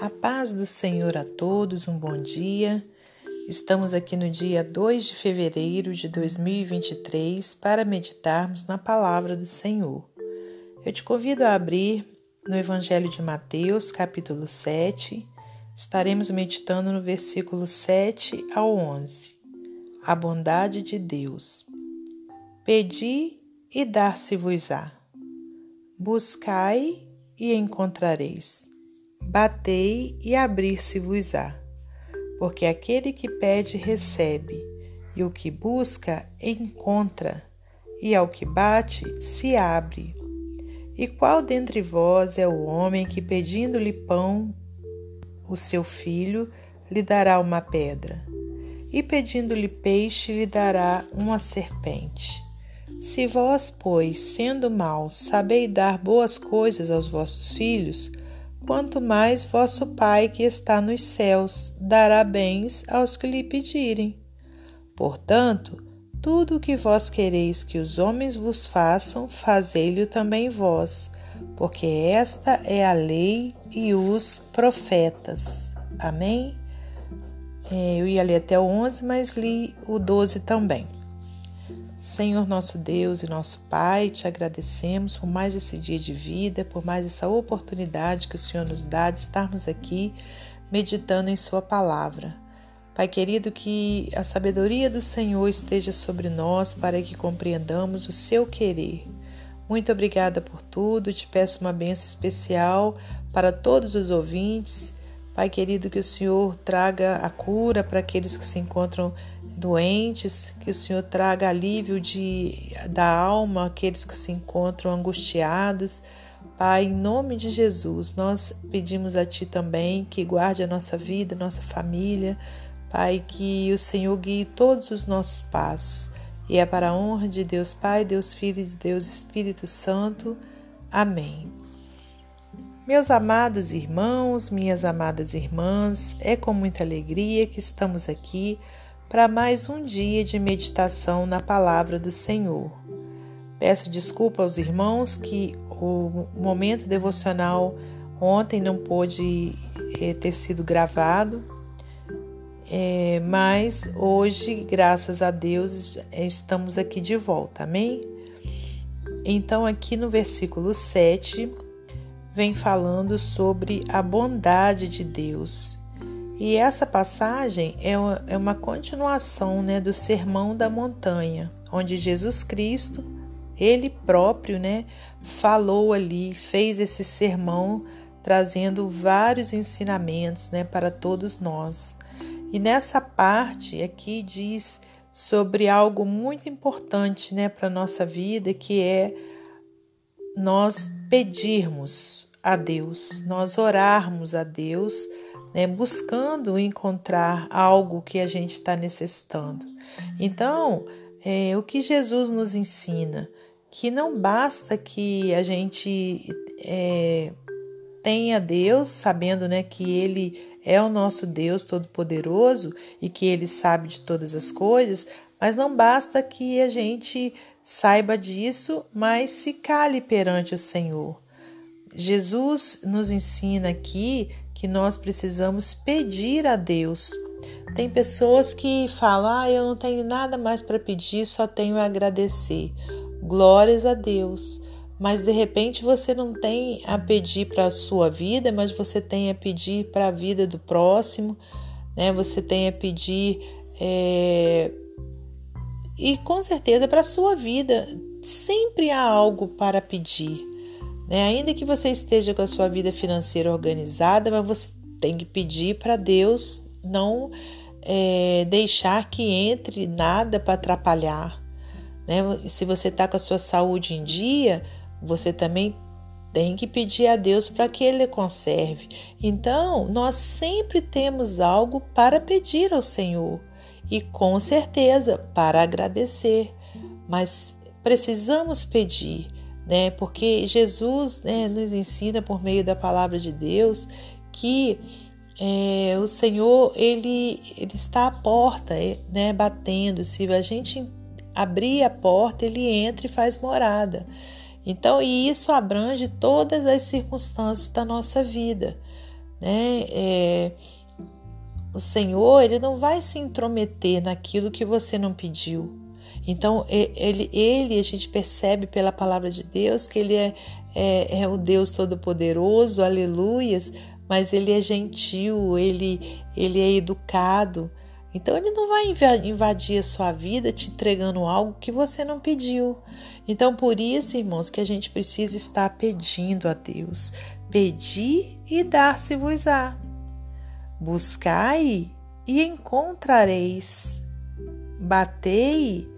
A paz do Senhor a todos, um bom dia. Estamos aqui no dia 2 de fevereiro de 2023 para meditarmos na palavra do Senhor. Eu te convido a abrir no Evangelho de Mateus, capítulo 7. Estaremos meditando no versículo 7 ao 11. A bondade de Deus. Pedi e dar-se-vos-á. Buscai e encontrareis Batei e abrir-se-vos-á. Porque aquele que pede, recebe, e o que busca, encontra, e ao que bate, se abre. E qual dentre vós é o homem que, pedindo-lhe pão, o seu filho, lhe dará uma pedra? E pedindo-lhe peixe, lhe dará uma serpente? Se vós, pois, sendo maus, sabeis dar boas coisas aos vossos filhos, quanto mais vosso Pai que está nos céus dará bens aos que lhe pedirem. Portanto, tudo o que vós quereis que os homens vos façam, fazei-lhe também vós, porque esta é a lei e os profetas. Amém? É, eu ia ler até o 11, mas li o 12 também. Senhor nosso Deus e nosso Pai, te agradecemos por mais esse dia de vida, por mais essa oportunidade que o Senhor nos dá de estarmos aqui meditando em Sua palavra. Pai querido, que a sabedoria do Senhor esteja sobre nós para que compreendamos o seu querer. Muito obrigada por tudo, te peço uma bênção especial para todos os ouvintes. Pai querido, que o Senhor traga a cura para aqueles que se encontram doentes, que o Senhor traga alívio de, da alma àqueles que se encontram angustiados. Pai, em nome de Jesus, nós pedimos a Ti também que guarde a nossa vida, nossa família. Pai, que o Senhor guie todos os nossos passos. E é para a honra de Deus Pai, Deus Filho e de Deus Espírito Santo. Amém. Meus amados irmãos, minhas amadas irmãs, é com muita alegria que estamos aqui para mais um dia de meditação na palavra do Senhor. Peço desculpa aos irmãos que o momento devocional ontem não pôde é, ter sido gravado, é, mas hoje, graças a Deus, estamos aqui de volta, amém? Então, aqui no versículo 7, vem falando sobre a bondade de Deus e essa passagem é uma, é uma continuação né, do Sermão da Montanha, onde Jesus Cristo, ele próprio, né, falou ali, fez esse sermão trazendo vários ensinamentos né, para todos nós. E nessa parte aqui diz sobre algo muito importante né, para a nossa vida, que é nós pedirmos a Deus, nós orarmos a Deus né, buscando encontrar algo que a gente está necessitando. Então, é, o que Jesus nos ensina? Que não basta que a gente é, tenha Deus, sabendo né, que Ele é o nosso Deus Todo-Poderoso e que Ele sabe de todas as coisas, mas não basta que a gente saiba disso, mas se cale perante o Senhor. Jesus nos ensina aqui que nós precisamos pedir a Deus. Tem pessoas que falam: "Ah, eu não tenho nada mais para pedir, só tenho a agradecer". Glórias a Deus. Mas de repente você não tem a pedir para a sua vida, mas você tem a pedir para a vida do próximo, né? Você tem a pedir é... e com certeza para a sua vida sempre há algo para pedir. Né? Ainda que você esteja com a sua vida financeira organizada, mas você tem que pedir para Deus não é, deixar que entre nada para atrapalhar. Né? Se você está com a sua saúde em dia, você também tem que pedir a Deus para que Ele conserve. Então, nós sempre temos algo para pedir ao Senhor e com certeza para agradecer, mas precisamos pedir né? Porque Jesus né, nos ensina por meio da palavra de Deus que é, o Senhor ele, ele está à porta, é, né, batendo. Se a gente abrir a porta, ele entra e faz morada. Então, e isso abrange todas as circunstâncias da nossa vida. né? É, o Senhor, ele não vai se intrometer naquilo que você não pediu. Então, ele, ele, a gente percebe pela palavra de Deus que ele é, é, é o Deus Todo-Poderoso, aleluias, mas ele é gentil, ele, ele é educado. Então, ele não vai invadir a sua vida te entregando algo que você não pediu. Então, por isso, irmãos, que a gente precisa estar pedindo a Deus. Pedir e dar-se-vos-á. Buscai e encontrareis. Batei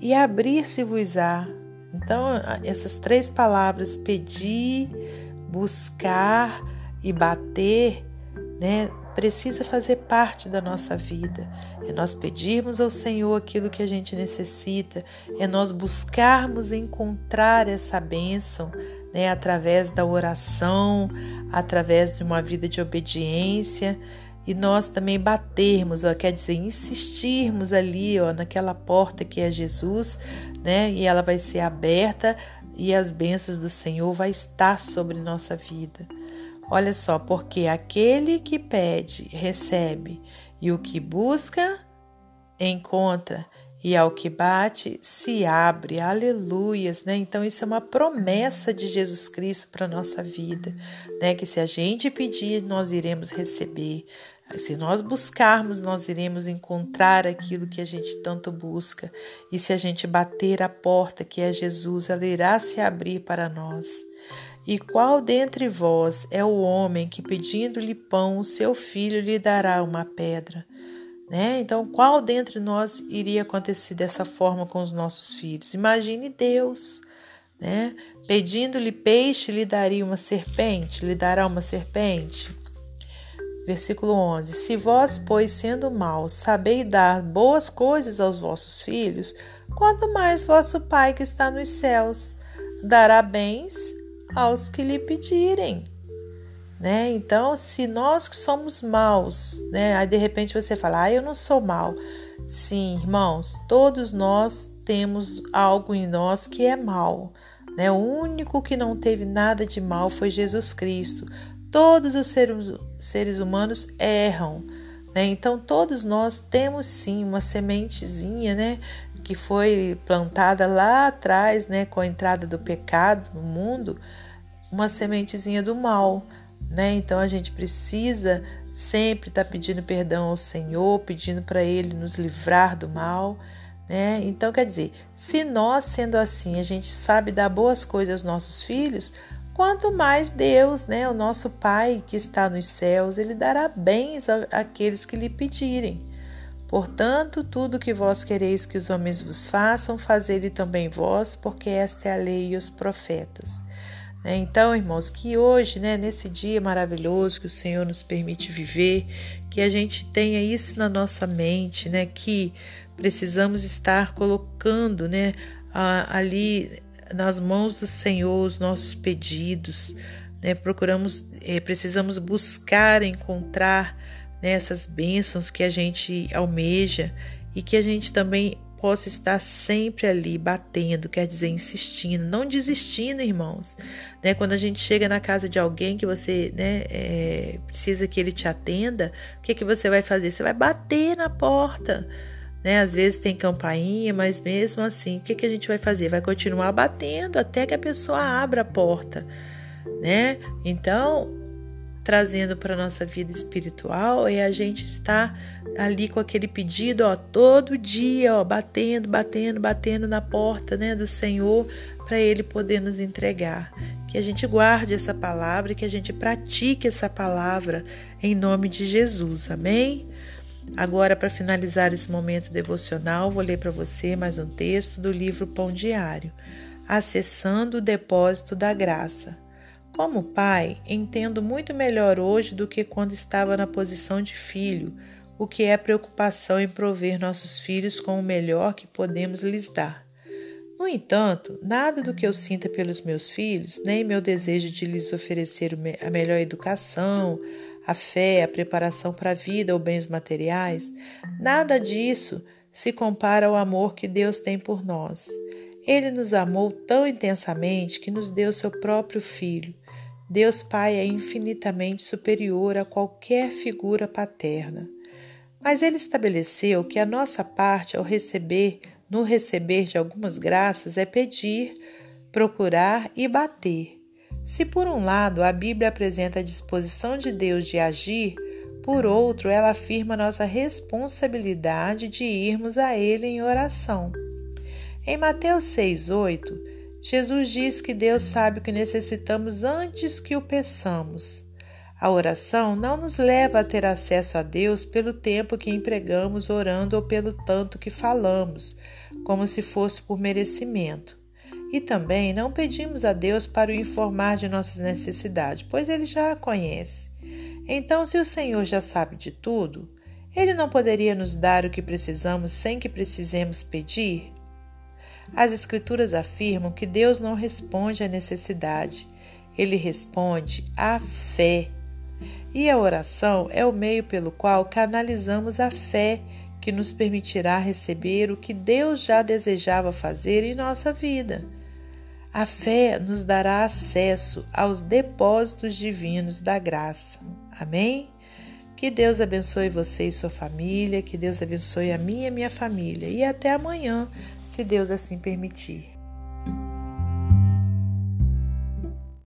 e abrir-se-vos-á. Então, essas três palavras, pedir, buscar e bater, né, precisa fazer parte da nossa vida. É nós pedirmos ao Senhor aquilo que a gente necessita, é nós buscarmos encontrar essa bênção, né, através da oração, através de uma vida de obediência e nós também batermos, ó, quer dizer, insistirmos ali, ó, naquela porta que é Jesus, né? E ela vai ser aberta e as bênçãos do Senhor vai estar sobre nossa vida. Olha só, porque aquele que pede, recebe, e o que busca, encontra, e ao que bate, se abre. Aleluias, né? Então isso é uma promessa de Jesus Cristo para nossa vida, né? Que se a gente pedir, nós iremos receber. Se nós buscarmos, nós iremos encontrar aquilo que a gente tanto busca. E se a gente bater a porta, que é Jesus, ela irá se abrir para nós. E qual dentre vós é o homem que, pedindo-lhe pão, o seu filho lhe dará uma pedra? Né? Então, qual dentre nós iria acontecer dessa forma com os nossos filhos? Imagine Deus, né? Pedindo-lhe peixe, lhe daria uma serpente, lhe dará uma serpente. Versículo 11: Se vós, pois, sendo maus, sabeis dar boas coisas aos vossos filhos, quanto mais vosso Pai que está nos céus dará bens aos que lhe pedirem. Né? Então, se nós que somos maus, né? Aí de repente você fala: "Ah, eu não sou mal". Sim, irmãos, todos nós temos algo em nós que é mal. Né? O único que não teve nada de mal foi Jesus Cristo. Todos os seres, humanos erram, né? Então todos nós temos sim uma sementezinha, né? Que foi plantada lá atrás, né? Com a entrada do pecado no mundo, uma sementezinha do mal, né? Então a gente precisa sempre estar tá pedindo perdão ao Senhor, pedindo para Ele nos livrar do mal. Né? Então, quer dizer, se nós, sendo assim, a gente sabe dar boas coisas aos nossos filhos, quanto mais Deus, né, o nosso Pai que está nos céus, ele dará bens àqueles que lhe pedirem. Portanto, tudo que vós quereis que os homens vos façam, fazei-lhe também vós, porque esta é a lei e os profetas. Né? Então, irmãos, que hoje, né, nesse dia maravilhoso que o Senhor nos permite viver, que a gente tenha isso na nossa mente, né, que precisamos estar colocando, né, ali nas mãos do Senhor os nossos pedidos, né? Procuramos, é, precisamos buscar encontrar né, essas bênçãos que a gente almeja e que a gente também possa estar sempre ali batendo, quer dizer, insistindo, não desistindo, irmãos. Né? Quando a gente chega na casa de alguém que você né, é, precisa que ele te atenda, o que, que você vai fazer? Você vai bater na porta né? Às vezes tem campainha, mas mesmo assim, o que, que a gente vai fazer? Vai continuar batendo até que a pessoa abra a porta, né? Então, trazendo para a nossa vida espiritual é a gente estar ali com aquele pedido, ó, todo dia, ó, batendo, batendo, batendo na porta, né, do Senhor, para ele poder nos entregar. Que a gente guarde essa palavra que a gente pratique essa palavra em nome de Jesus. Amém? Agora, para finalizar esse momento devocional, vou ler para você mais um texto do livro Pão Diário, Acessando o Depósito da Graça. Como pai, entendo muito melhor hoje do que quando estava na posição de filho, o que é preocupação em prover nossos filhos com o melhor que podemos lhes dar. No entanto, nada do que eu sinta pelos meus filhos, nem meu desejo de lhes oferecer a melhor educação, a fé, a preparação para a vida ou bens materiais, nada disso se compara ao amor que Deus tem por nós. Ele nos amou tão intensamente que nos deu seu próprio Filho. Deus Pai é infinitamente superior a qualquer figura paterna. Mas ele estabeleceu que a nossa parte ao receber, no receber de algumas graças, é pedir, procurar e bater. Se por um lado a Bíblia apresenta a disposição de Deus de agir, por outro ela afirma nossa responsabilidade de irmos a Ele em oração. Em Mateus 6,8, Jesus diz que Deus sabe o que necessitamos antes que o peçamos. A oração não nos leva a ter acesso a Deus pelo tempo que empregamos orando ou pelo tanto que falamos, como se fosse por merecimento. E também não pedimos a Deus para o informar de nossas necessidades, pois ele já a conhece. Então, se o Senhor já sabe de tudo, ele não poderia nos dar o que precisamos sem que precisemos pedir? As Escrituras afirmam que Deus não responde à necessidade, ele responde à fé. E a oração é o meio pelo qual canalizamos a fé que nos permitirá receber o que Deus já desejava fazer em nossa vida. A fé nos dará acesso aos depósitos divinos da graça. Amém? Que Deus abençoe você e sua família, que Deus abençoe a minha e minha família. E até amanhã, se Deus assim permitir.